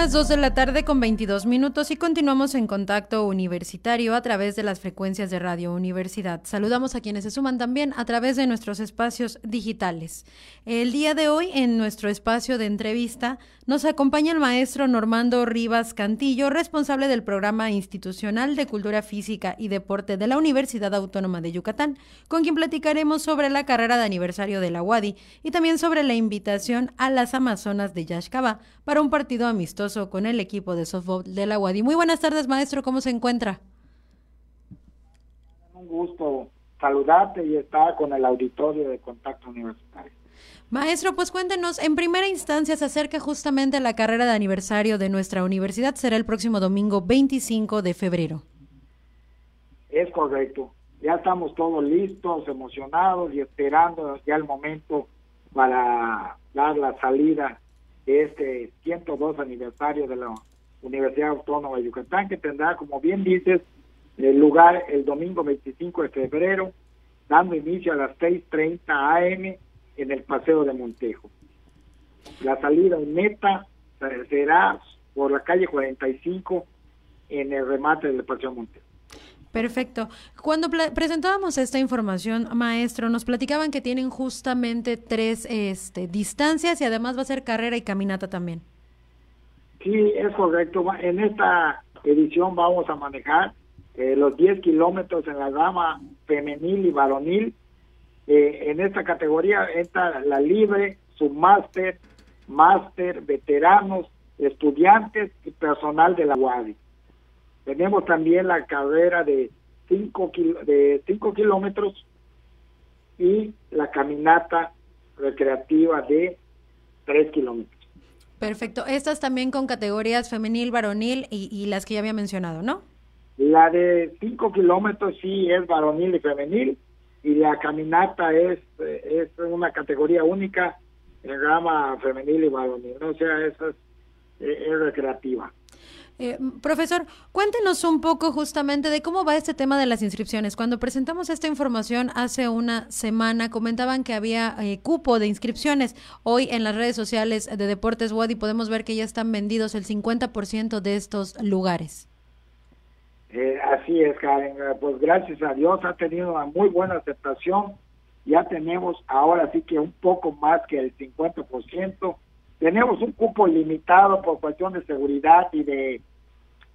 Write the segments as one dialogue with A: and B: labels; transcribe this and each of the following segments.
A: las 2 de la tarde con 22 minutos y continuamos en contacto universitario a través de las frecuencias de Radio Universidad. Saludamos a quienes se suman también a través de nuestros espacios digitales. El día de hoy, en nuestro espacio de entrevista, nos acompaña el maestro Normando Rivas Cantillo, responsable del programa institucional de Cultura Física y Deporte de la Universidad Autónoma de Yucatán, con quien platicaremos sobre la carrera de aniversario de la UADI y también sobre la invitación a las Amazonas de Yaxcabá para un partido amistoso con el equipo de softball de la UADI. Muy buenas tardes, maestro, ¿cómo se encuentra?
B: Un gusto saludarte y estar con el auditorio de Contacto Universitario.
A: Maestro, pues cuéntenos, en primera instancia se acerca justamente la carrera de aniversario de nuestra universidad, será el próximo domingo 25 de febrero.
B: Es correcto, ya estamos todos listos, emocionados y esperando ya el momento para dar la salida este 102 aniversario de la Universidad Autónoma de Yucatán, que tendrá, como bien dices, el lugar el domingo 25 de febrero, dando inicio a las 6.30 am en el Paseo de Montejo. La salida meta será por la calle 45 en el remate del Paseo Montejo.
A: Perfecto. Cuando presentábamos esta información, maestro, nos platicaban que tienen justamente tres este, distancias y además va a ser carrera y caminata también.
B: Sí, es correcto. En esta edición vamos a manejar eh, los 10 kilómetros en la gama femenil y varonil eh, en esta categoría entra la libre, submáster, máster, veteranos, estudiantes y personal de la UADI. Tenemos también la carrera de 5 de cinco kilómetros y la caminata recreativa de 3 kilómetros.
A: Perfecto. Estas también con categorías femenil, varonil y, y las que ya había mencionado, ¿no?
B: La de 5 kilómetros sí es varonil y femenil y la caminata es, es una categoría única en gama femenil y varonil, o sea, esa es, recreativa.
A: Eh, profesor, cuéntenos un poco justamente de cómo va este tema de las inscripciones. Cuando presentamos esta información hace una semana, comentaban que había eh, cupo de inscripciones. Hoy en las redes sociales de Deportes Wadi podemos ver que ya están vendidos el 50% de estos lugares.
B: Eh, así es, Karen. Pues gracias a Dios ha tenido una muy buena aceptación. Ya tenemos ahora sí que un poco más que el 50%. Tenemos un cupo limitado por cuestión de seguridad y de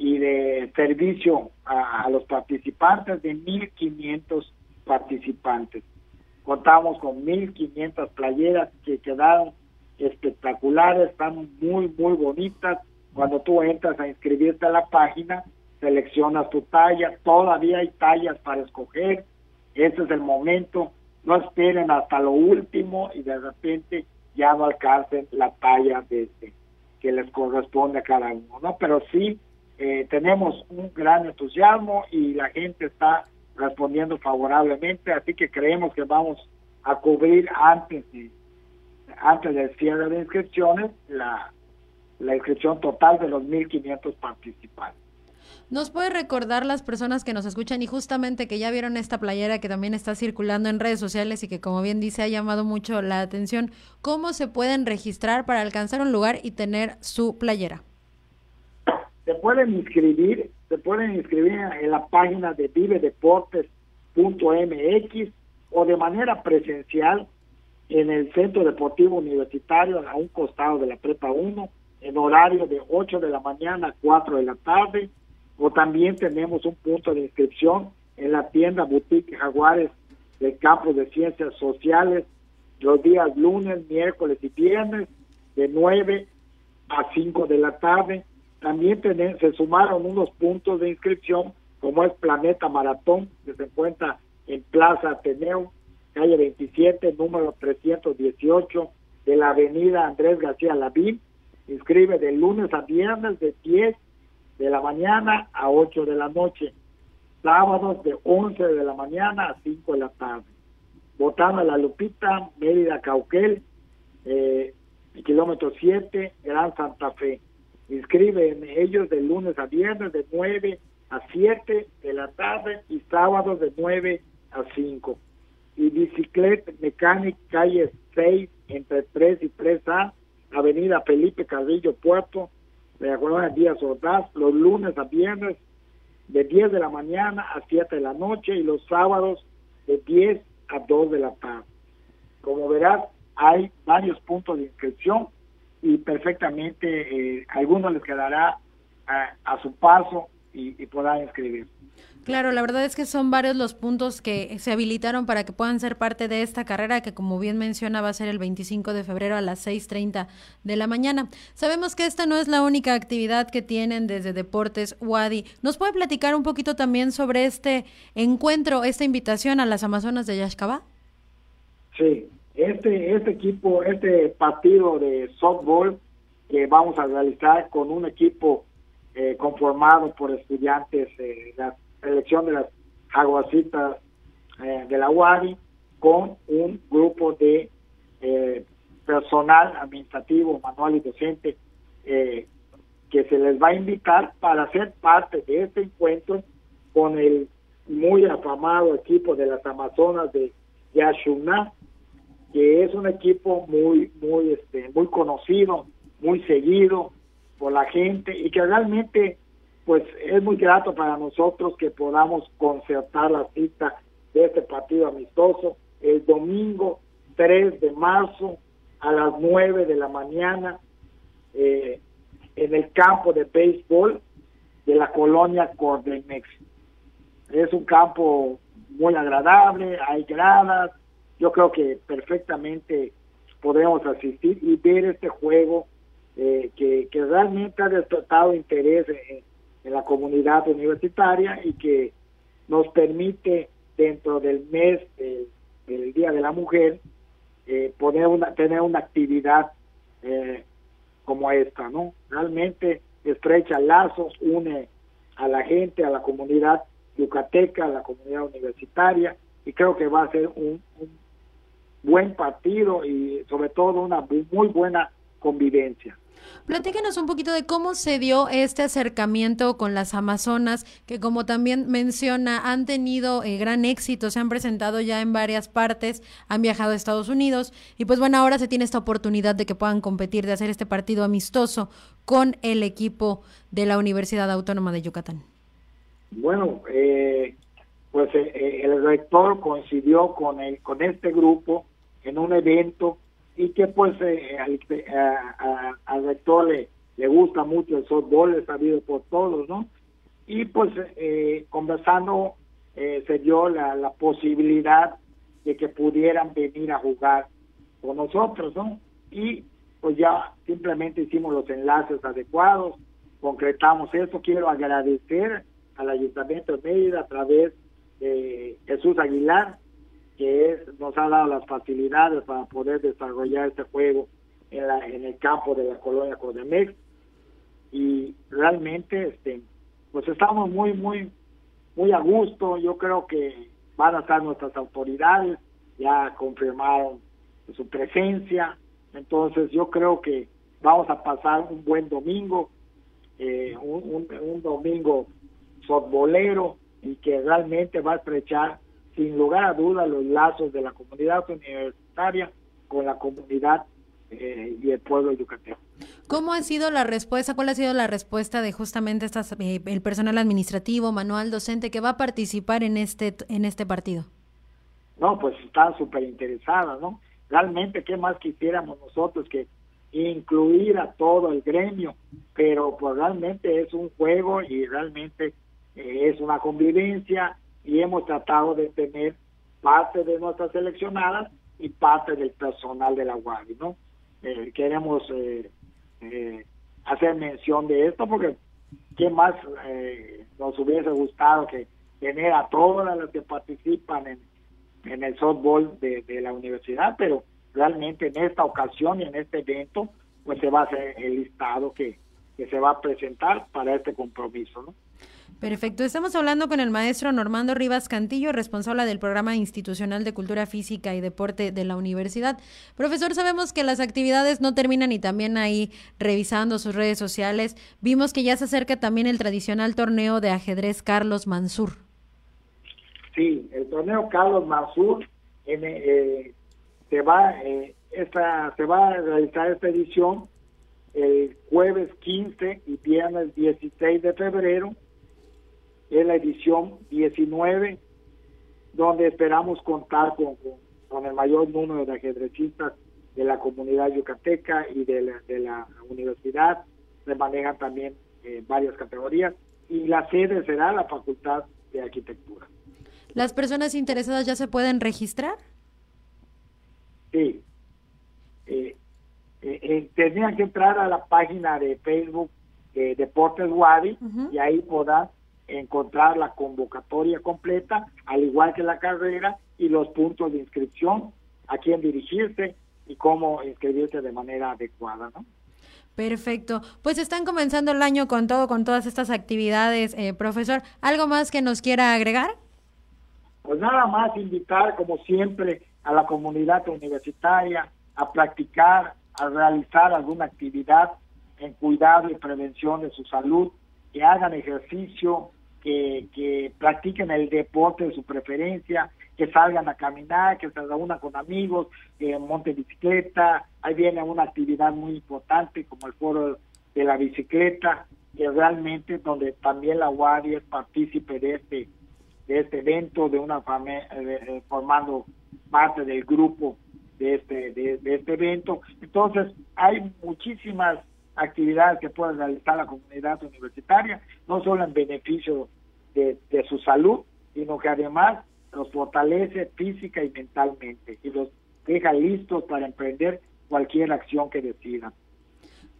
B: y de servicio a, los participantes de 1.500 participantes. Contamos con 1.500 playeras que quedaron espectaculares, están muy, muy bonitas. Cuando tú entras a inscribirte a la página, seleccionas tu talla, todavía hay tallas para escoger, ese es el momento, no esperen hasta lo último y de repente ya no alcancen la talla de este, que les corresponde a cada uno, ¿no? Pero sí eh, tenemos un gran entusiasmo y la gente está respondiendo favorablemente, así que creemos que vamos a cubrir antes de antes del cierre de inscripciones la, la inscripción total de los 1.500 participantes.
A: ¿Nos puede recordar las personas que nos escuchan y justamente que ya vieron esta playera que también está circulando en redes sociales y que como bien dice ha llamado mucho la atención, cómo se pueden registrar para alcanzar un lugar y tener su playera?
B: Pueden inscribir, se pueden inscribir en la página de vivedeportes.mx o de manera presencial en el Centro Deportivo Universitario a un costado de la Prepa 1 en horario de 8 de la mañana a 4 de la tarde o también tenemos un punto de inscripción en la tienda Boutique Jaguares del campo de ciencias sociales los días lunes, miércoles y viernes de 9 a 5 de la tarde. También se sumaron unos puntos de inscripción como es Planeta Maratón, que se encuentra en Plaza Ateneo, calle 27, número 318 de la avenida Andrés García Lavín. Inscribe de lunes a viernes de 10 de la mañana a 8 de la noche, sábados de 11 de la mañana a 5 de la tarde. Botana La Lupita, Mérida Cauquel, eh, kilómetro 7, Gran Santa Fe. Inscriben ellos de lunes a viernes de 9 a 7 de la tarde y sábados de 9 a 5. Y bicicleta mecánica calle 6 entre 3 y 3A, Avenida Felipe Carrillo Puerto, de colonia Díaz Ordaz, los lunes a viernes de 10 de la mañana a 7 de la noche y los sábados de 10 a 2 de la tarde. Como verás, hay varios puntos de inscripción y perfectamente eh, algunos les quedará a, su paso y, y podrán inscribir.
A: Claro, la verdad es que son varios los puntos que se habilitaron para que puedan ser parte de esta carrera que como bien menciona va a ser el 25 de febrero a las 6.30 de la mañana. Sabemos que esta no es la única actividad que tienen desde Deportes Wadi. ¿Nos puede platicar un poquito también sobre este encuentro, esta invitación a las Amazonas de Yaxcabá?
B: Sí, este, este equipo, este partido de softball que vamos a realizar con un equipo eh, conformado por estudiantes de la selección de las jaguacitas eh, de la UARI con un grupo de eh, personal administrativo, manual y docente que se les va a invitar para ser parte de este encuentro con el muy afamado equipo de las Amazonas de Yashuna, que es un equipo muy, muy, este, muy conocido, muy seguido por la gente y que realmente pues es muy grato para nosotros que podamos concertar la cita de este partido amistoso el domingo 3 de marzo a las 9 de la mañana eh, en el campo de béisbol de la colonia Cordemex. Es un campo muy agradable, hay gradas, yo creo que perfectamente podemos asistir y ver este juego eh, que, realmente ha despertado interés en, la comunidad universitaria y que nos permite dentro del mes del, Día de la Mujer eh, poner una, tener una actividad eh, como esta, ¿no? Realmente estrecha lazos, une a la gente, a la comunidad yucateca, a la comunidad universitaria y creo que va a ser un buen partido y sobre todo una muy buena convivencia.
A: Platíquenos un poquito de cómo se dio este acercamiento con las Amazonas, que como también menciona, han tenido eh, gran éxito, se han presentado ya en varias partes, han viajado a Estados Unidos y pues bueno, ahora se tiene esta oportunidad de que puedan competir, de hacer este partido amistoso con el equipo de la Universidad Autónoma de Yucatán.
B: Bueno, eh, pues eh, el rector coincidió con, el, con este grupo en un evento y que pues eh, al, rector le, le gusta mucho el softball, es sabido por todos, ¿no? Y pues eh, conversando eh, se dio la, la posibilidad de que pudieran venir a jugar con nosotros, ¿no? Y pues ya simplemente hicimos los enlaces adecuados, concretamos eso. Quiero agradecer al Ayuntamiento de Mérida a través de Jesús Aguilar, que nos ha dado las facilidades para poder desarrollar este juego en, la, en el campo de la colonia Codemex y realmente este pues estamos muy muy muy a gusto. Yo creo que van a estar nuestras autoridades ya confirmaron su presencia. Entonces yo creo que vamos a pasar un buen domingo eh, un, un, un domingo softbolero y que realmente va a estrechar sin lugar a dudas los lazos de la comunidad universitaria con la comunidad eh, y el pueblo yucateco.
A: ¿Cómo ha sido la respuesta? ¿Cuál ha sido la respuesta de justamente estas, eh, el personal administrativo, manual docente que va a participar en este en este partido?
B: No, pues están súper interesadas, ¿no? Realmente, ¿qué más quisiéramos nosotros que incluir a todo el gremio? Pero pues realmente es un juego y realmente eh, es una convivencia y hemos tratado de tener parte de nuestras seleccionadas y parte del personal de la Guardia, ¿no? Eh, queremos eh, eh, hacer mención de esto porque qué más nos hubiese gustado que tener a todas las que participan en, el softball de, de la universidad, pero realmente en esta ocasión y en este evento pues se va a hacer el listado que, que se va a presentar para este compromiso, ¿no?
A: Perfecto. Estamos hablando con el maestro Normando Rivas Cantillo, responsable del programa institucional de cultura física y deporte de la universidad. Profesor, sabemos que las actividades no terminan y también ahí revisando sus redes sociales. Vimos que ya se acerca también el tradicional torneo de ajedrez Carlos Mansur.
B: Sí, el torneo Carlos Mansur eh, se va eh, esta se va a realizar esta edición el jueves 15 y viernes 16 de febrero. Es la edición 19, donde esperamos contar con, con, el mayor número de ajedrecistas de la comunidad yucateca y de la, de la universidad. Se manejan también eh, varias categorías y la sede será la Facultad de Arquitectura.
A: ¿Las personas interesadas ya se pueden registrar?
B: Sí. Eh, eh, eh, tenían que entrar a la página de Facebook de Deportes Wadi y ahí podrán encontrar la convocatoria completa, al igual que la carrera y los puntos de inscripción, a quién dirigirse y cómo inscribirse de manera adecuada, ¿no?
A: Perfecto. Pues están comenzando el año con todo, con todas estas actividades, profesor. ¿Algo más que nos quiera agregar?
B: Pues nada más invitar, como siempre, a la comunidad universitaria a practicar, a realizar alguna actividad en cuidado y prevención de su salud, que hagan ejercicio, que, que practiquen el deporte de su preferencia, que salgan a caminar, que se reúnan con amigos, que monten bicicleta, ahí viene una actividad muy importante como el foro de la bicicleta, que realmente donde también la Guardia es partícipe de este de este evento, de una eh, formando parte del grupo de este, de, este evento. Entonces, hay muchísimas actividades que puede realizar la comunidad universitaria, no solo en beneficio de, de su salud, sino que además los fortalece física y mentalmente y los deja listos para emprender cualquier acción que decidan.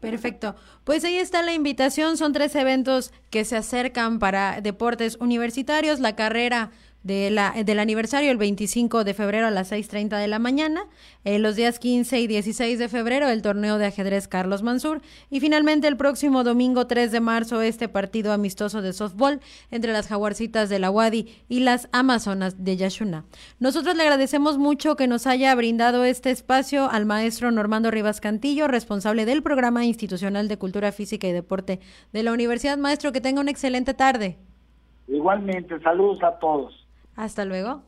A: Perfecto. Pues ahí está la invitación. Son tres eventos que se acercan para deportes universitarios. La carrera de la, del aniversario el 25 de febrero a las 6.30 de la mañana, eh, los días 15 y 16 de febrero el torneo de ajedrez Carlos Mansur y finalmente el próximo domingo 3 de marzo este partido amistoso de softball entre las jaguarcitas de la Wadi y las Amazonas de Yashuna. Nosotros le agradecemos mucho que nos haya brindado este espacio al maestro Normando Rivas Cantillo, responsable del programa institucional de cultura física y deporte de la Universidad. Maestro, que tenga una excelente tarde.
B: Igualmente, saludos a todos.
A: Hasta luego.